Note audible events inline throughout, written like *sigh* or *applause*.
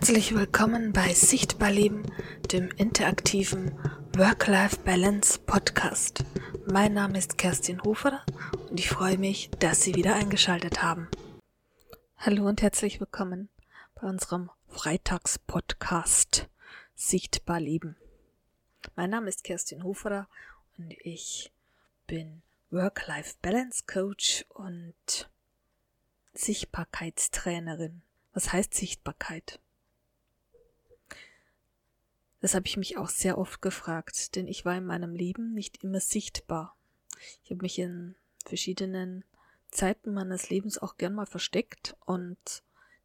Herzlich willkommen bei Sichtbar Leben, dem interaktiven Work-Life-Balance Podcast. Mein Name ist Kerstin Hofer und ich freue mich, dass Sie wieder eingeschaltet haben. Hallo und herzlich willkommen bei unserem Freitags-Podcast Sichtbar Leben. Mein Name ist Kerstin Hofer und ich bin Work-Life-Balance Coach und Sichtbarkeitstrainerin. Was heißt Sichtbarkeit? Das habe ich mich auch sehr oft gefragt, denn ich war in meinem Leben nicht immer sichtbar. Ich habe mich in verschiedenen Zeiten meines Lebens auch gern mal versteckt und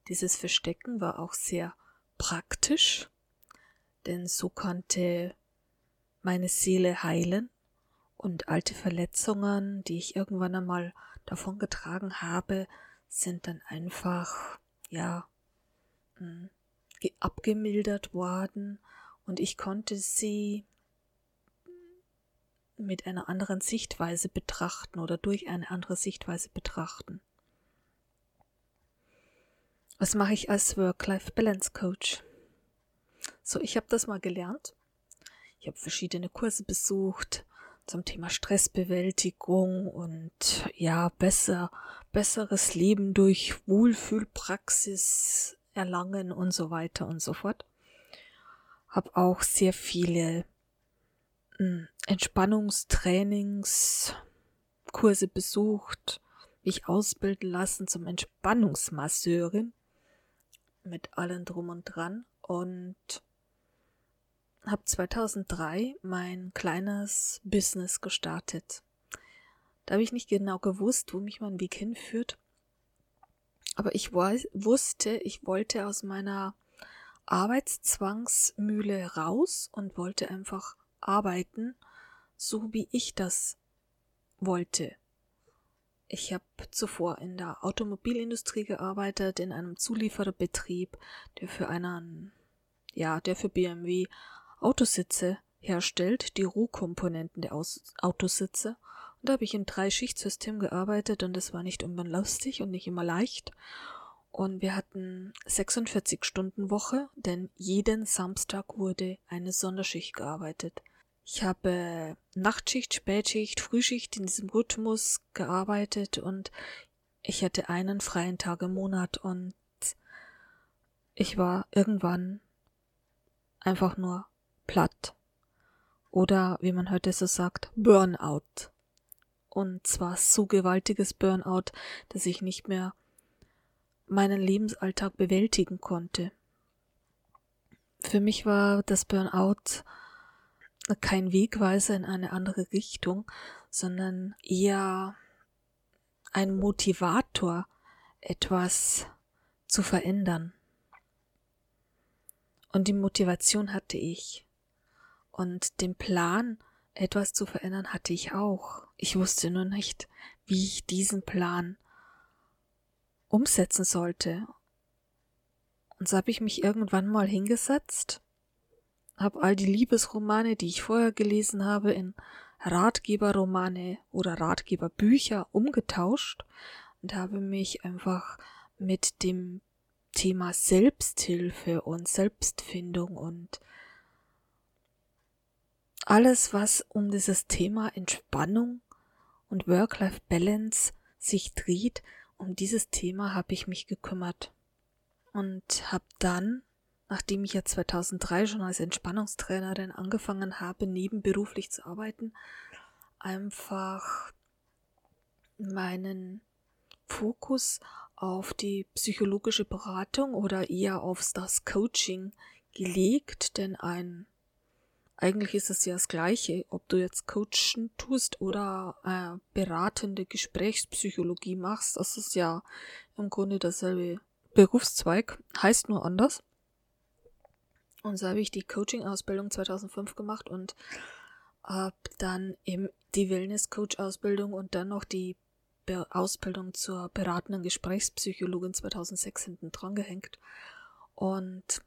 dieses Verstecken war auch sehr praktisch, denn so konnte meine Seele heilen und alte Verletzungen, die ich irgendwann einmal davon getragen habe, sind dann einfach, ja, hm, abgemildert worden und ich konnte sie mit einer anderen Sichtweise betrachten oder durch eine andere Sichtweise betrachten. Was mache ich als Work-Life-Balance-Coach? So, ich habe das mal gelernt. Ich habe verschiedene Kurse besucht zum Thema Stressbewältigung und ja, besser, besseres Leben durch Wohlfühlpraxis erlangen und so weiter und so fort habe auch sehr viele hm, Entspannungstrainingskurse besucht, mich ausbilden lassen zum Entspannungsmasseurin mit allem drum und dran und habe 2003 mein kleines Business gestartet. Da habe ich nicht genau gewusst, wo mich mein Weg hinführt. Aber ich wusste, ich wollte aus meiner Arbeitszwangsmühle raus und wollte einfach arbeiten, so wie ich das wollte. Ich habe zuvor in der Automobilindustrie gearbeitet, in einem Zuliefererbetrieb, der für einen, ja, der für BMW Autositze herstellt, die Rohkomponenten der Autositze. Und da habe ich in drei Schichtsystem gearbeitet und das war nicht immer lustig und nicht immer leicht. Und wir hatten 46 Stunden Woche, denn jeden Samstag wurde eine Sonderschicht gearbeitet. Ich habe Nachtschicht, Spätschicht, Frühschicht in diesem Rhythmus gearbeitet und ich hatte einen freien Tag im Monat und ich war irgendwann einfach nur platt. Oder wie man heute so sagt, Burnout. Und zwar so gewaltiges Burnout, dass ich nicht mehr meinen Lebensalltag bewältigen konnte. Für mich war das Burnout kein Wegweiser in eine andere Richtung, sondern eher ein Motivator, etwas zu verändern. Und die Motivation hatte ich. Und den Plan, etwas zu verändern, hatte ich auch. Ich wusste nur nicht, wie ich diesen Plan umsetzen sollte. Und so habe ich mich irgendwann mal hingesetzt, habe all die Liebesromane, die ich vorher gelesen habe, in Ratgeberromane oder Ratgeberbücher umgetauscht und habe mich einfach mit dem Thema Selbsthilfe und Selbstfindung und alles, was um dieses Thema Entspannung und Work-Life-Balance sich dreht, um dieses Thema habe ich mich gekümmert und habe dann, nachdem ich ja 2003 schon als Entspannungstrainerin angefangen habe, nebenberuflich zu arbeiten, einfach meinen Fokus auf die psychologische Beratung oder eher auf das Coaching gelegt, denn ein eigentlich ist es ja das Gleiche, ob du jetzt Coachen tust oder äh, beratende Gesprächspsychologie machst. Das ist ja im Grunde derselbe Berufszweig, heißt nur anders. Und so habe ich die Coaching-Ausbildung 2005 gemacht und habe dann eben die Wellness-Coach-Ausbildung und dann noch die Be Ausbildung zur beratenden Gesprächspsychologin 2006 hinten dran gehängt. Und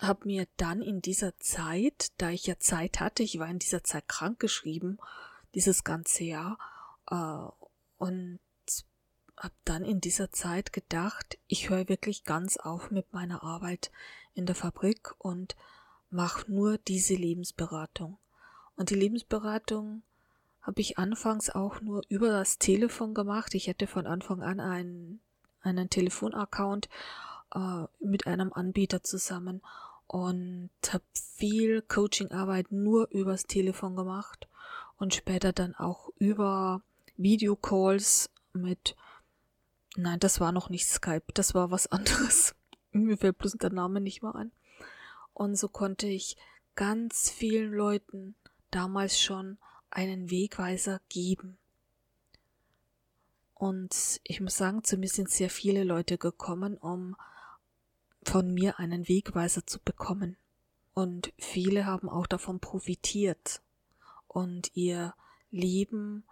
habe mir dann in dieser Zeit, da ich ja Zeit hatte, ich war in dieser Zeit krank geschrieben, dieses ganze Jahr, äh, und habe dann in dieser Zeit gedacht, ich höre wirklich ganz auf mit meiner Arbeit in der Fabrik und mache nur diese Lebensberatung. Und die Lebensberatung habe ich anfangs auch nur über das Telefon gemacht. Ich hätte von Anfang an einen, einen Telefonaccount äh, mit einem Anbieter zusammen und habe viel Coachingarbeit nur übers Telefon gemacht und später dann auch über Videocalls mit Nein, das war noch nicht Skype, das war was *laughs* anderes. Mir fällt bloß der Name nicht mehr ein. Und so konnte ich ganz vielen Leuten damals schon einen Wegweiser geben. Und ich muss sagen, zu mir sind sehr viele Leute gekommen, um von mir einen Wegweiser zu bekommen. Und viele haben auch davon profitiert und ihr Leben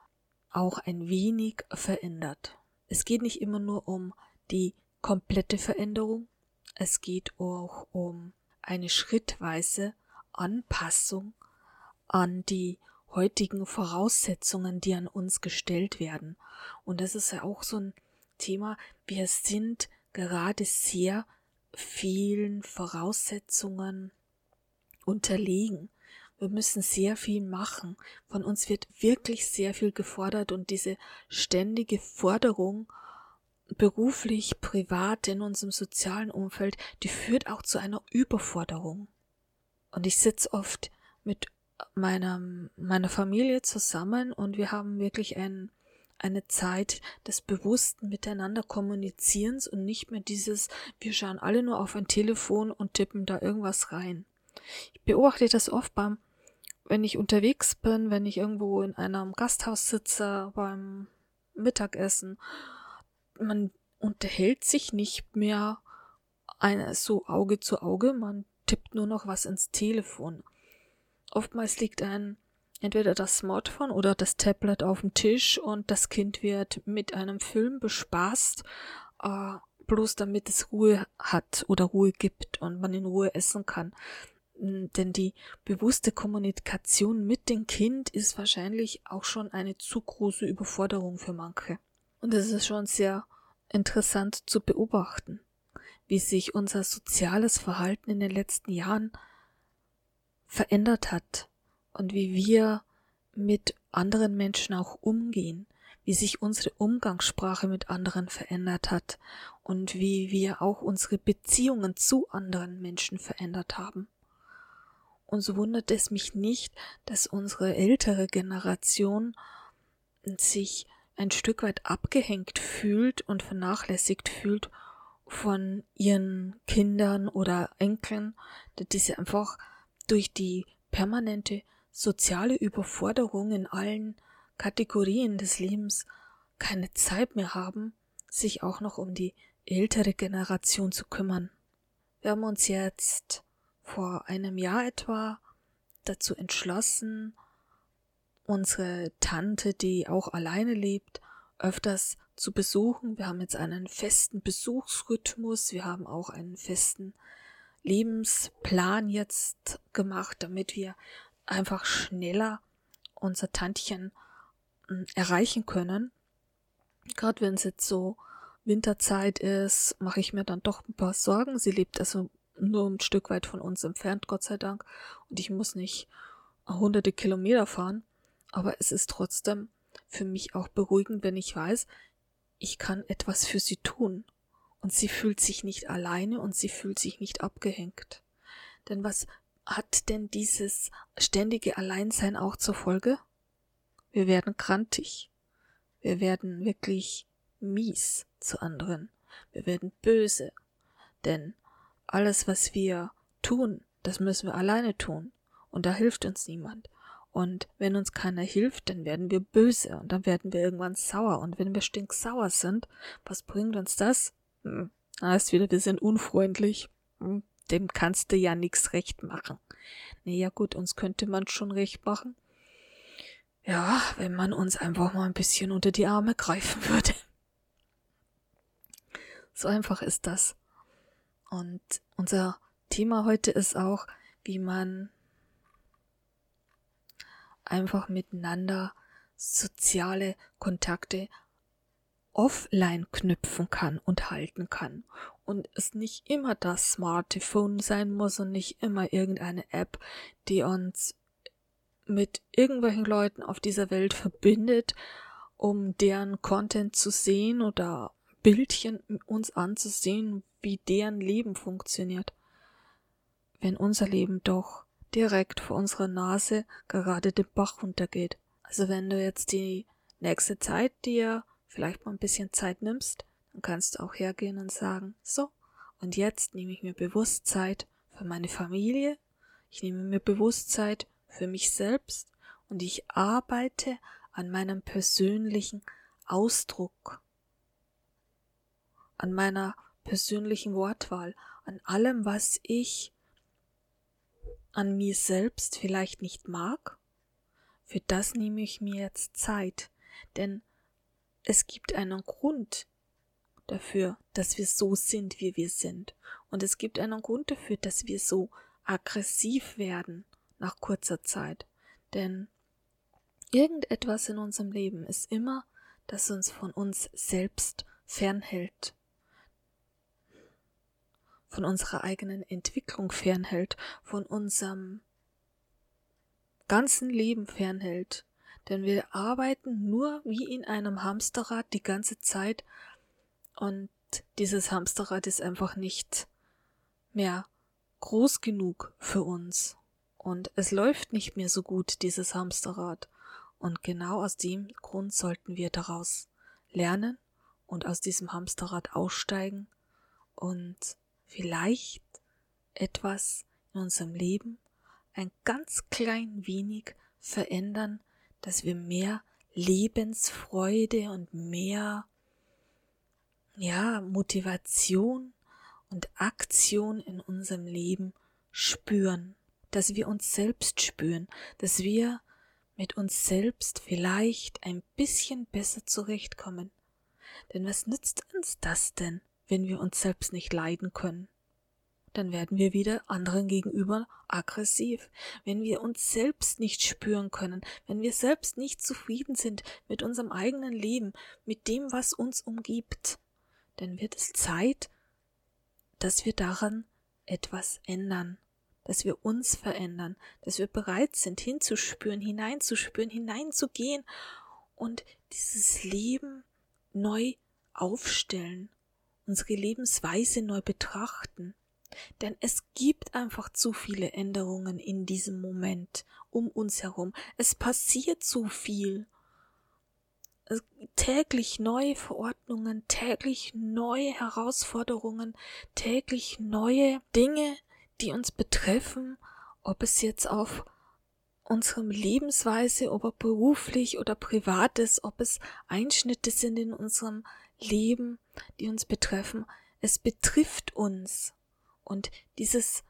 auch ein wenig verändert. Es geht nicht immer nur um die komplette Veränderung, es geht auch um eine schrittweise Anpassung an die heutigen Voraussetzungen, die an uns gestellt werden. Und das ist ja auch so ein Thema. Wir sind gerade sehr vielen Voraussetzungen unterlegen. Wir müssen sehr viel machen. Von uns wird wirklich sehr viel gefordert und diese ständige Forderung beruflich, privat, in unserem sozialen Umfeld, die führt auch zu einer Überforderung. Und ich sitze oft mit meiner, meiner Familie zusammen und wir haben wirklich ein, eine Zeit des bewussten Miteinander Kommunizierens und nicht mehr dieses, wir schauen alle nur auf ein Telefon und tippen da irgendwas rein. Ich beobachte das oft beim, wenn ich unterwegs bin, wenn ich irgendwo in einem Gasthaus sitze, beim Mittagessen. Man unterhält sich nicht mehr so Auge zu Auge, man tippt nur noch was ins Telefon. Oftmals liegt ein entweder das Smartphone oder das Tablet auf dem Tisch und das Kind wird mit einem Film bespaßt, äh, bloß damit es Ruhe hat oder Ruhe gibt und man in Ruhe essen kann. Denn die bewusste Kommunikation mit dem Kind ist wahrscheinlich auch schon eine zu große Überforderung für manche. Und es ist schon sehr interessant zu beobachten, wie sich unser soziales Verhalten in den letzten Jahren verändert hat und wie wir mit anderen Menschen auch umgehen, wie sich unsere Umgangssprache mit anderen verändert hat und wie wir auch unsere Beziehungen zu anderen Menschen verändert haben. Und so wundert es mich nicht, dass unsere ältere Generation sich ein Stück weit abgehängt fühlt und vernachlässigt fühlt von ihren Kindern oder Enkeln, die sie einfach durch die permanente soziale Überforderung in allen Kategorien des Lebens keine Zeit mehr haben, sich auch noch um die ältere Generation zu kümmern. Wir haben uns jetzt vor einem Jahr etwa dazu entschlossen, unsere Tante, die auch alleine lebt, öfters zu besuchen. Wir haben jetzt einen festen Besuchsrhythmus, wir haben auch einen festen Lebensplan jetzt gemacht, damit wir einfach schneller unser Tantchen hm, erreichen können. Gerade wenn es jetzt so Winterzeit ist, mache ich mir dann doch ein paar Sorgen. Sie lebt also nur ein Stück weit von uns entfernt, Gott sei Dank. Und ich muss nicht hunderte Kilometer fahren. Aber es ist trotzdem für mich auch beruhigend, wenn ich weiß, ich kann etwas für sie tun und sie fühlt sich nicht alleine und sie fühlt sich nicht abgehängt. Denn was hat denn dieses ständige Alleinsein auch zur Folge? Wir werden krantig. Wir werden wirklich mies zu anderen. Wir werden böse. Denn alles, was wir tun, das müssen wir alleine tun. Und da hilft uns niemand. Und wenn uns keiner hilft, dann werden wir böse und dann werden wir irgendwann sauer. Und wenn wir stinksauer sind, was bringt uns das? Hm, heißt wieder, wir sind unfreundlich. Hm, dem kannst du ja nichts recht machen. Naja gut, uns könnte man schon recht machen. Ja, wenn man uns einfach mal ein bisschen unter die Arme greifen würde. So einfach ist das. Und unser Thema heute ist auch, wie man einfach miteinander soziale Kontakte offline knüpfen kann und halten kann und es nicht immer das Smartphone sein muss und nicht immer irgendeine App, die uns mit irgendwelchen Leuten auf dieser Welt verbindet, um deren Content zu sehen oder Bildchen uns anzusehen, wie deren Leben funktioniert. Wenn unser Leben doch direkt vor unserer Nase gerade den Bach runtergeht. Also wenn du jetzt die nächste Zeit dir vielleicht mal ein bisschen Zeit nimmst, dann kannst du auch hergehen und sagen, so, und jetzt nehme ich mir bewusst Zeit für meine Familie, ich nehme mir bewusst Zeit für mich selbst und ich arbeite an meinem persönlichen Ausdruck, an meiner persönlichen Wortwahl, an allem, was ich an mir selbst vielleicht nicht mag. Für das nehme ich mir jetzt Zeit, denn es gibt einen Grund dafür, dass wir so sind, wie wir sind. Und es gibt einen Grund dafür, dass wir so aggressiv werden nach kurzer Zeit. Denn irgendetwas in unserem Leben ist immer, das uns von uns selbst fernhält, von unserer eigenen Entwicklung fernhält, von unserem ganzen Leben fernhält. Denn wir arbeiten nur wie in einem Hamsterrad die ganze Zeit und dieses Hamsterrad ist einfach nicht mehr groß genug für uns. Und es läuft nicht mehr so gut, dieses Hamsterrad. Und genau aus dem Grund sollten wir daraus lernen und aus diesem Hamsterrad aussteigen und vielleicht etwas in unserem Leben ein ganz klein wenig verändern, dass wir mehr Lebensfreude und mehr ja, Motivation und Aktion in unserem Leben spüren, dass wir uns selbst spüren, dass wir mit uns selbst vielleicht ein bisschen besser zurechtkommen. Denn was nützt uns das denn, wenn wir uns selbst nicht leiden können? Dann werden wir wieder anderen gegenüber aggressiv. Wenn wir uns selbst nicht spüren können, wenn wir selbst nicht zufrieden sind mit unserem eigenen Leben, mit dem, was uns umgibt, dann wird es Zeit, dass wir daran etwas ändern, dass wir uns verändern, dass wir bereit sind, hinzuspüren, hineinzuspüren, hineinzugehen und dieses Leben neu aufstellen, unsere Lebensweise neu betrachten. Denn es gibt einfach zu viele Änderungen in diesem Moment um uns herum. Es passiert zu viel täglich neue Verordnungen, täglich neue Herausforderungen, täglich neue Dinge, die uns betreffen, ob es jetzt auf unserem Lebensweise, ob beruflich oder privat ist, ob es Einschnitte sind in unserem Leben, die uns betreffen. Es betrifft uns. Und dieses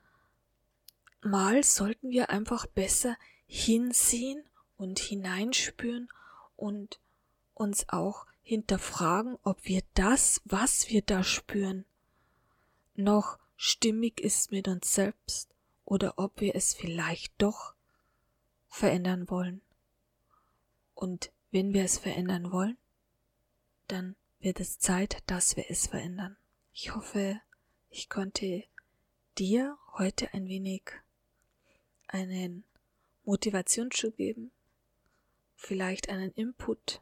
Mal sollten wir einfach besser hinsehen und hineinspüren und uns auch hinterfragen, ob wir das, was wir da spüren, noch stimmig ist mit uns selbst oder ob wir es vielleicht doch verändern wollen. Und wenn wir es verändern wollen, dann wird es Zeit, dass wir es verändern. Ich hoffe, ich konnte dir heute ein wenig einen Motivationsschub geben, vielleicht einen Input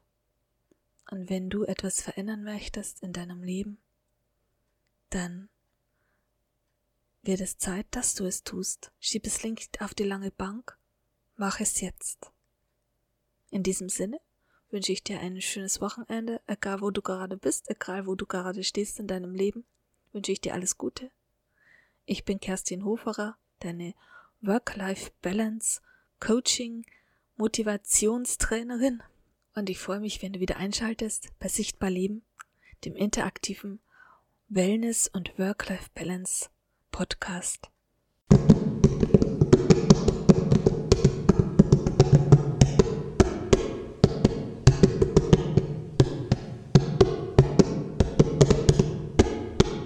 und wenn du etwas verändern möchtest in deinem Leben, dann wird es Zeit, dass du es tust. Schieb es nicht auf die lange Bank, mach es jetzt. In diesem Sinne wünsche ich dir ein schönes Wochenende, egal wo du gerade bist, egal wo du gerade stehst in deinem Leben, wünsche ich dir alles Gute. Ich bin Kerstin Hoferer, deine Work-Life-Balance, Coaching, Motivationstrainerin und ich freue mich, wenn du wieder einschaltest bei Sichtbar Leben, dem interaktiven Wellness- und Work-Life-Balance Podcast.